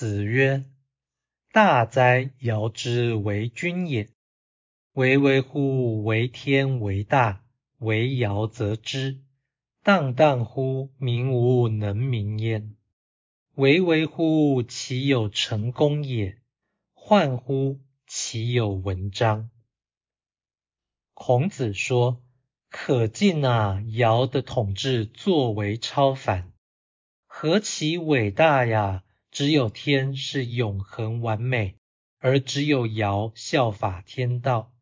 子曰：“大哉尧之为君也！巍巍乎为天为大，为尧则之。荡荡乎民无能名焉。巍巍乎其有成功也！焕乎其有文章。”孔子说：“可敬啊！尧的统治作为超凡，何其伟大呀！”只有天是永恒完美，而只有尧效法天道，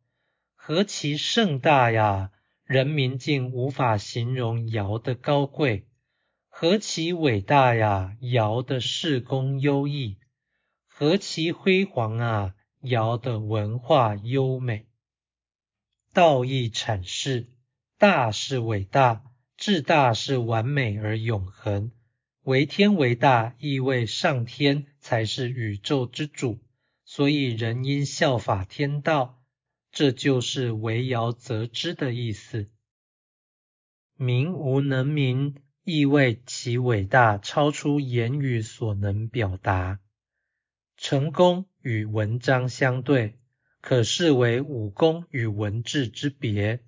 何其盛大呀！人民竟无法形容尧的高贵，何其伟大呀！尧的事功优异，何其辉煌啊！尧的文化优美。道义阐释：大是伟大，至大是完美而永恒。为天为大，意味上天才是宇宙之主，所以人应效法天道，这就是为尧则之的意思。名无能名，意味其伟大超出言语所能表达。成功与文章相对，可视为武功与文治之别。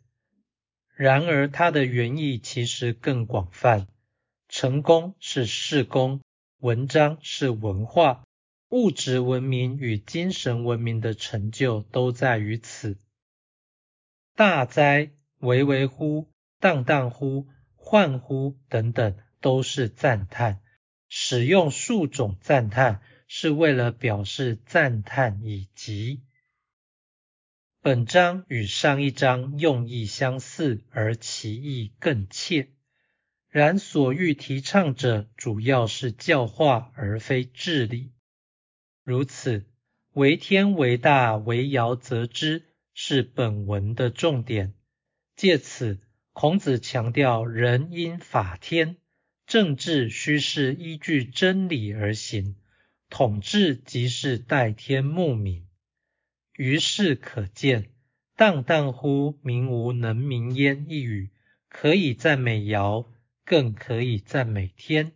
然而，它的原意其实更广泛。成功是事功，文章是文化，物质文明与精神文明的成就都在于此。大哉，巍巍乎，荡荡乎，焕乎等等，都是赞叹。使用数种赞叹，是为了表示赞叹以及。本章与上一章用意相似，而其意更切。然所欲提倡者，主要是教化而非治理。如此，为天为大，为尧则之，是本文的重点。借此，孔子强调人应法天，政治须是依据真理而行，统治即是代天牧民。于是可见，“荡荡乎民无能名焉”一语，可以赞美尧。更可以赞美天，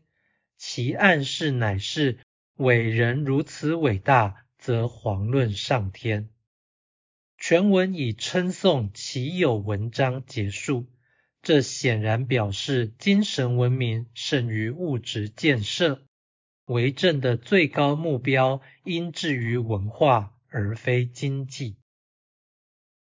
其暗示乃是伟人如此伟大，则遑论上天。全文以称颂其有文章结束，这显然表示精神文明胜于物质建设，为政的最高目标应置于文化而非经济。